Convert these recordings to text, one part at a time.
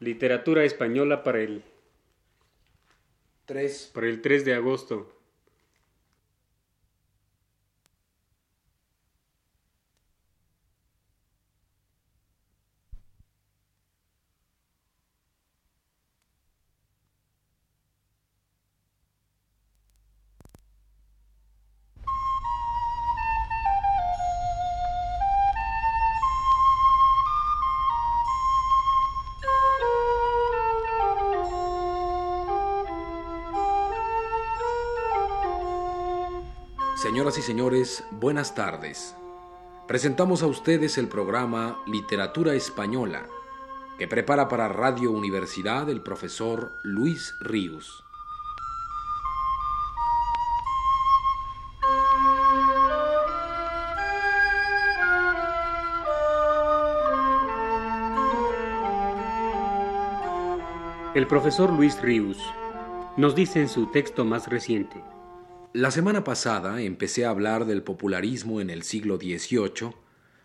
Literatura española para el 3. para el 3 de agosto. Señoras y señores, buenas tardes. Presentamos a ustedes el programa Literatura Española, que prepara para Radio Universidad el profesor Luis Ríos. El profesor Luis Ríos nos dice en su texto más reciente. La semana pasada empecé a hablar del popularismo en el siglo XVIII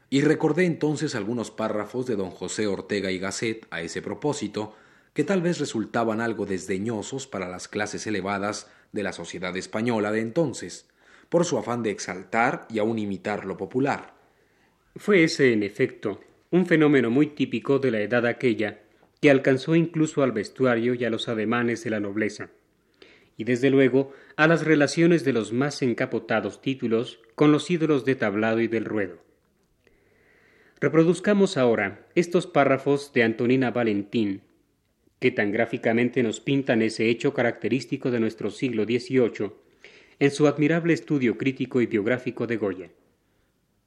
y recordé entonces algunos párrafos de don José Ortega y Gasset a ese propósito, que tal vez resultaban algo desdeñosos para las clases elevadas de la sociedad española de entonces, por su afán de exaltar y aun imitar lo popular. Fue ese, en efecto, un fenómeno muy típico de la edad aquella, que alcanzó incluso al vestuario y a los ademanes de la nobleza y desde luego a las relaciones de los más encapotados títulos con los ídolos de tablado y del ruedo. Reproduzcamos ahora estos párrafos de Antonina Valentín, que tan gráficamente nos pintan ese hecho característico de nuestro siglo XVIII en su admirable estudio crítico y biográfico de Goya.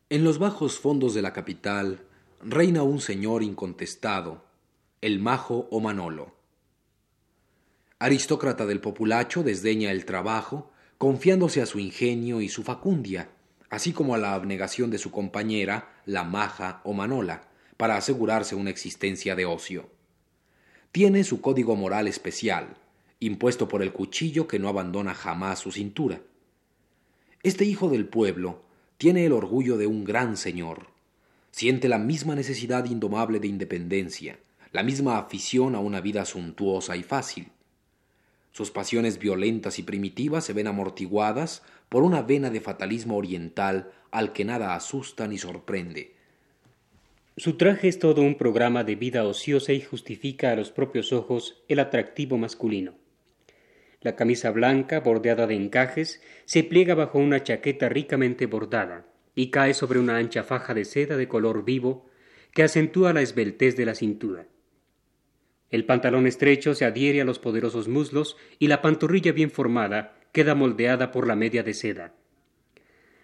En los bajos fondos de la capital reina un señor incontestado, el majo o Manolo Aristócrata del populacho desdeña el trabajo, confiándose a su ingenio y su facundia, así como a la abnegación de su compañera, la maja o manola, para asegurarse una existencia de ocio. Tiene su código moral especial, impuesto por el cuchillo que no abandona jamás su cintura. Este hijo del pueblo tiene el orgullo de un gran señor, siente la misma necesidad indomable de independencia, la misma afición a una vida suntuosa y fácil, sus pasiones violentas y primitivas se ven amortiguadas por una vena de fatalismo oriental al que nada asusta ni sorprende. Su traje es todo un programa de vida ociosa y justifica a los propios ojos el atractivo masculino. La camisa blanca, bordeada de encajes, se pliega bajo una chaqueta ricamente bordada y cae sobre una ancha faja de seda de color vivo que acentúa la esbeltez de la cintura. El pantalón estrecho se adhiere a los poderosos muslos y la pantorrilla bien formada queda moldeada por la media de seda.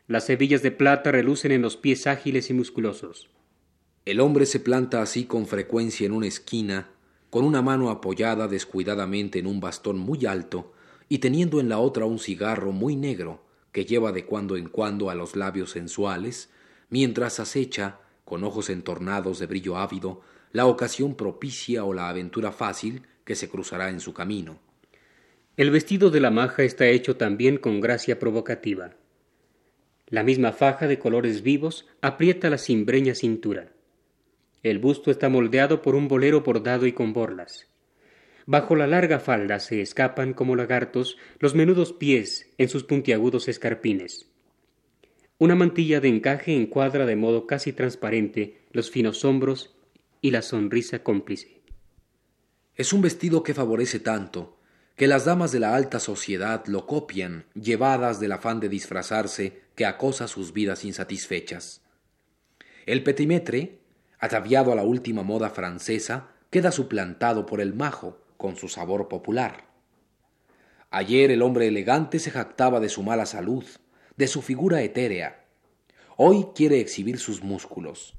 Las hebillas de plata relucen en los pies ágiles y musculosos. El hombre se planta así con frecuencia en una esquina, con una mano apoyada descuidadamente en un bastón muy alto y teniendo en la otra un cigarro muy negro que lleva de cuando en cuando a los labios sensuales, mientras acecha, con ojos entornados de brillo ávido, la ocasión propicia o la aventura fácil que se cruzará en su camino. El vestido de la maja está hecho también con gracia provocativa. La misma faja de colores vivos aprieta la cimbreña cintura. El busto está moldeado por un bolero bordado y con borlas. Bajo la larga falda se escapan como lagartos los menudos pies en sus puntiagudos escarpines. Una mantilla de encaje encuadra de modo casi transparente los finos hombros y la sonrisa cómplice. Es un vestido que favorece tanto, que las damas de la alta sociedad lo copian, llevadas del afán de disfrazarse que acosa sus vidas insatisfechas. El petimetre, ataviado a la última moda francesa, queda suplantado por el majo, con su sabor popular. Ayer el hombre elegante se jactaba de su mala salud, de su figura etérea. Hoy quiere exhibir sus músculos.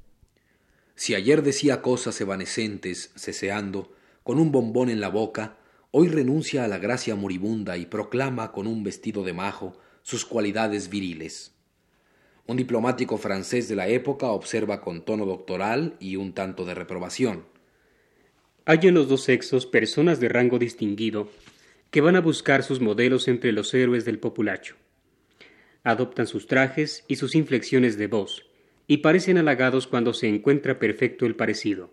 Si ayer decía cosas evanescentes, ceseando, con un bombón en la boca, hoy renuncia a la gracia moribunda y proclama con un vestido de majo sus cualidades viriles. Un diplomático francés de la época observa con tono doctoral y un tanto de reprobación. Hay en los dos sexos personas de rango distinguido que van a buscar sus modelos entre los héroes del populacho. Adoptan sus trajes y sus inflexiones de voz, y parecen halagados cuando se encuentra perfecto el parecido.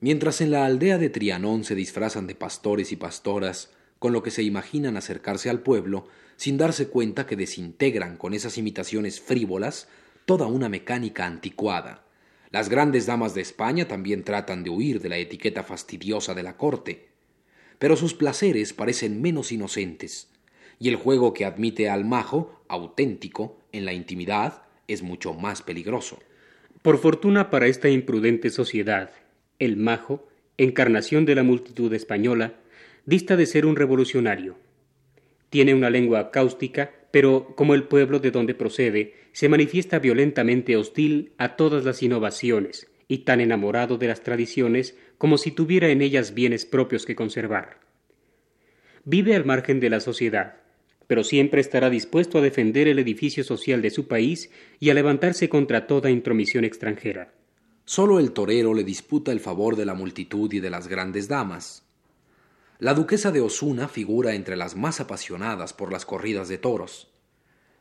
Mientras en la aldea de Trianón se disfrazan de pastores y pastoras, con lo que se imaginan acercarse al pueblo, sin darse cuenta que desintegran con esas imitaciones frívolas toda una mecánica anticuada. Las grandes damas de España también tratan de huir de la etiqueta fastidiosa de la corte, pero sus placeres parecen menos inocentes, y el juego que admite al majo, auténtico, en la intimidad, es mucho más peligroso. Por fortuna para esta imprudente sociedad, el majo, encarnación de la multitud española, dista de ser un revolucionario. Tiene una lengua cáustica, pero como el pueblo de donde procede, se manifiesta violentamente hostil a todas las innovaciones y tan enamorado de las tradiciones como si tuviera en ellas bienes propios que conservar. Vive al margen de la sociedad, pero siempre estará dispuesto a defender el edificio social de su país y a levantarse contra toda intromisión extranjera. Solo el torero le disputa el favor de la multitud y de las grandes damas. La duquesa de Osuna figura entre las más apasionadas por las corridas de toros.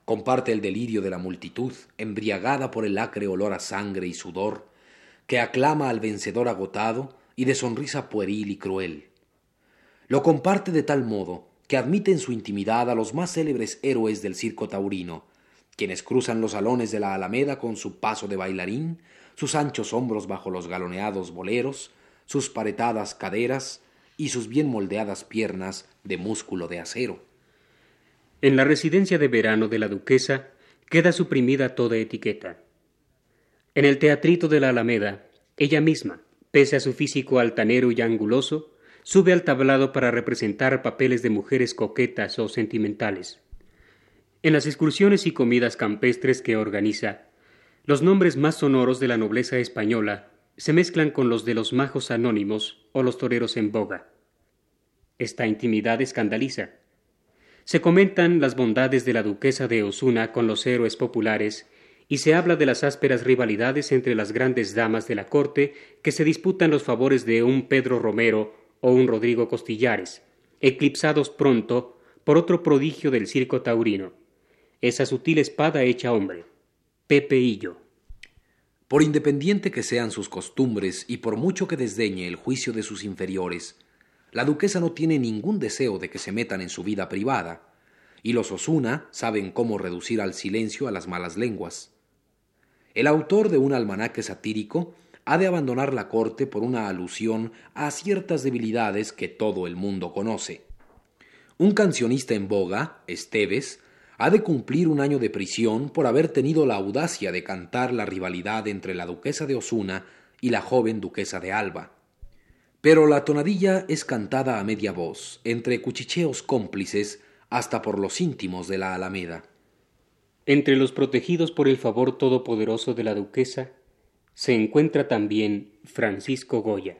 Comparte el delirio de la multitud, embriagada por el acre olor a sangre y sudor, que aclama al vencedor agotado y de sonrisa pueril y cruel. Lo comparte de tal modo que admite en su intimidad a los más célebres héroes del circo taurino, quienes cruzan los salones de la Alameda con su paso de bailarín, sus anchos hombros bajo los galoneados boleros, sus paretadas caderas, y sus bien moldeadas piernas de músculo de acero. En la residencia de verano de la duquesa queda suprimida toda etiqueta. En el teatrito de la Alameda, ella misma, pese a su físico altanero y anguloso, sube al tablado para representar papeles de mujeres coquetas o sentimentales. En las excursiones y comidas campestres que organiza, los nombres más sonoros de la nobleza española se mezclan con los de los majos anónimos o los toreros en boga. Esta intimidad escandaliza. Se comentan las bondades de la duquesa de Osuna con los héroes populares y se habla de las ásperas rivalidades entre las grandes damas de la corte que se disputan los favores de un Pedro Romero o un Rodrigo Costillares, eclipsados pronto por otro prodigio del circo taurino, esa sutil espada hecha hombre, Pepe Hillo. Por independiente que sean sus costumbres y por mucho que desdeñe el juicio de sus inferiores, la duquesa no tiene ningún deseo de que se metan en su vida privada, y los Osuna saben cómo reducir al silencio a las malas lenguas. El autor de un almanaque satírico ha de abandonar la corte por una alusión a ciertas debilidades que todo el mundo conoce. Un cancionista en boga, Esteves, ha de cumplir un año de prisión por haber tenido la audacia de cantar la rivalidad entre la duquesa de Osuna y la joven duquesa de Alba. Pero la tonadilla es cantada a media voz, entre cuchicheos cómplices, hasta por los íntimos de la Alameda. Entre los protegidos por el favor todopoderoso de la duquesa se encuentra también Francisco Goya.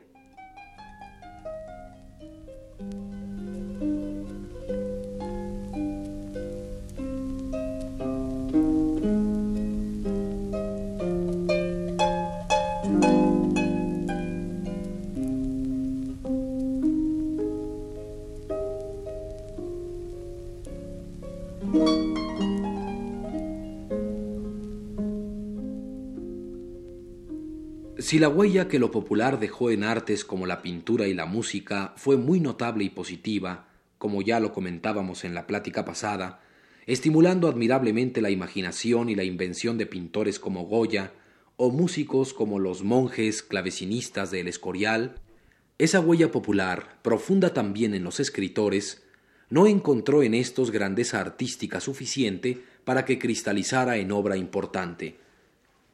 Si la huella que lo popular dejó en artes como la pintura y la música fue muy notable y positiva, como ya lo comentábamos en la plática pasada, estimulando admirablemente la imaginación y la invención de pintores como Goya, o músicos como los monjes clavecinistas del Escorial, esa huella popular, profunda también en los escritores, no encontró en estos grandeza artística suficiente para que cristalizara en obra importante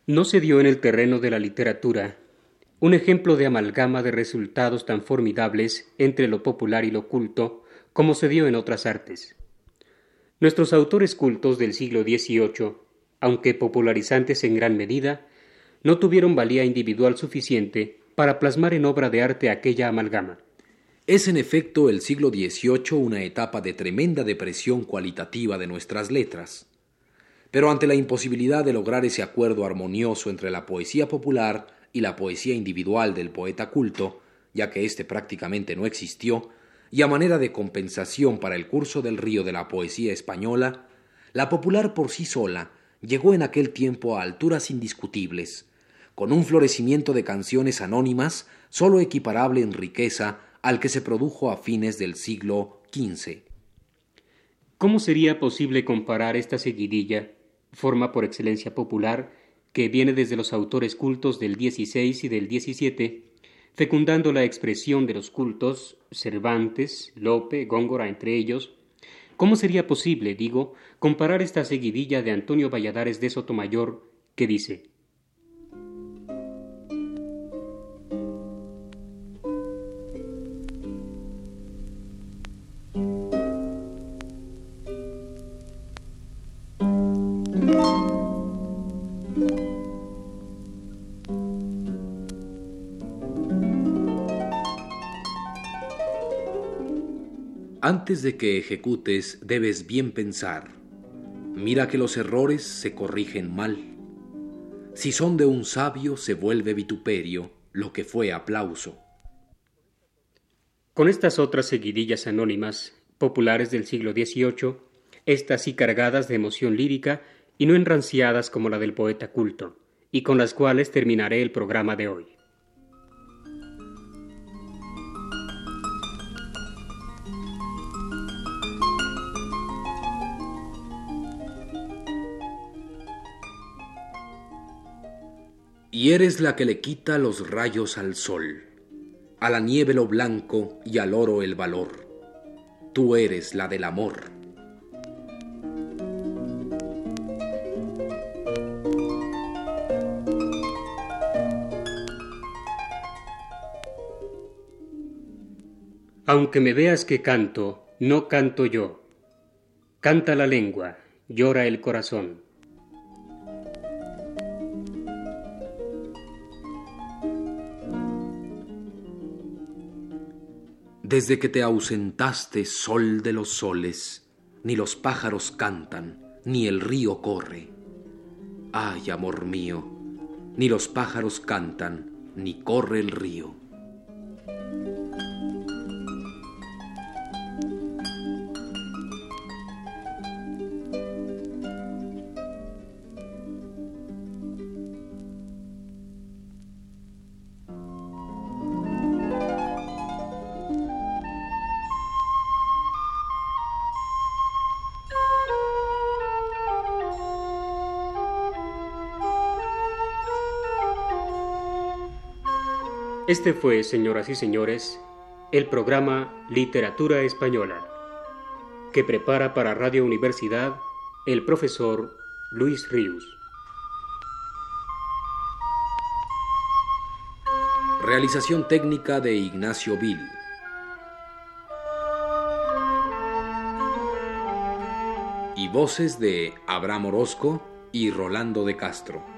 no se dio en el terreno de la literatura un ejemplo de amalgama de resultados tan formidables entre lo popular y lo culto como se dio en otras artes. Nuestros autores cultos del siglo XVIII, aunque popularizantes en gran medida, no tuvieron valía individual suficiente para plasmar en obra de arte aquella amalgama. Es en efecto el siglo XVIII una etapa de tremenda depresión cualitativa de nuestras letras. Pero ante la imposibilidad de lograr ese acuerdo armonioso entre la poesía popular y la poesía individual del poeta culto, ya que éste prácticamente no existió, y a manera de compensación para el curso del río de la poesía española, la popular por sí sola llegó en aquel tiempo a alturas indiscutibles, con un florecimiento de canciones anónimas sólo equiparable en riqueza al que se produjo a fines del siglo XV. ¿Cómo sería posible comparar esta seguidilla, forma por excelencia popular, que viene desde los autores cultos del XVI y del XVII, fecundando la expresión de los cultos, Cervantes, Lope, Góngora entre ellos, ¿cómo sería posible, digo, comparar esta seguidilla de Antonio Valladares de Sotomayor que dice Antes de que ejecutes, debes bien pensar. Mira que los errores se corrigen mal. Si son de un sabio, se vuelve vituperio lo que fue aplauso. Con estas otras seguidillas anónimas, populares del siglo XVIII, estas sí cargadas de emoción lírica y no enranciadas como la del poeta culto, y con las cuales terminaré el programa de hoy. Y eres la que le quita los rayos al sol, a la nieve lo blanco y al oro el valor. Tú eres la del amor. Aunque me veas que canto, no canto yo. Canta la lengua, llora el corazón. Desde que te ausentaste, sol de los soles, ni los pájaros cantan, ni el río corre. Ay, amor mío, ni los pájaros cantan, ni corre el río. Este fue, señoras y señores, el programa Literatura Española, que prepara para Radio Universidad el profesor Luis Ríos. Realización técnica de Ignacio Vil. Y voces de Abraham Orozco y Rolando de Castro.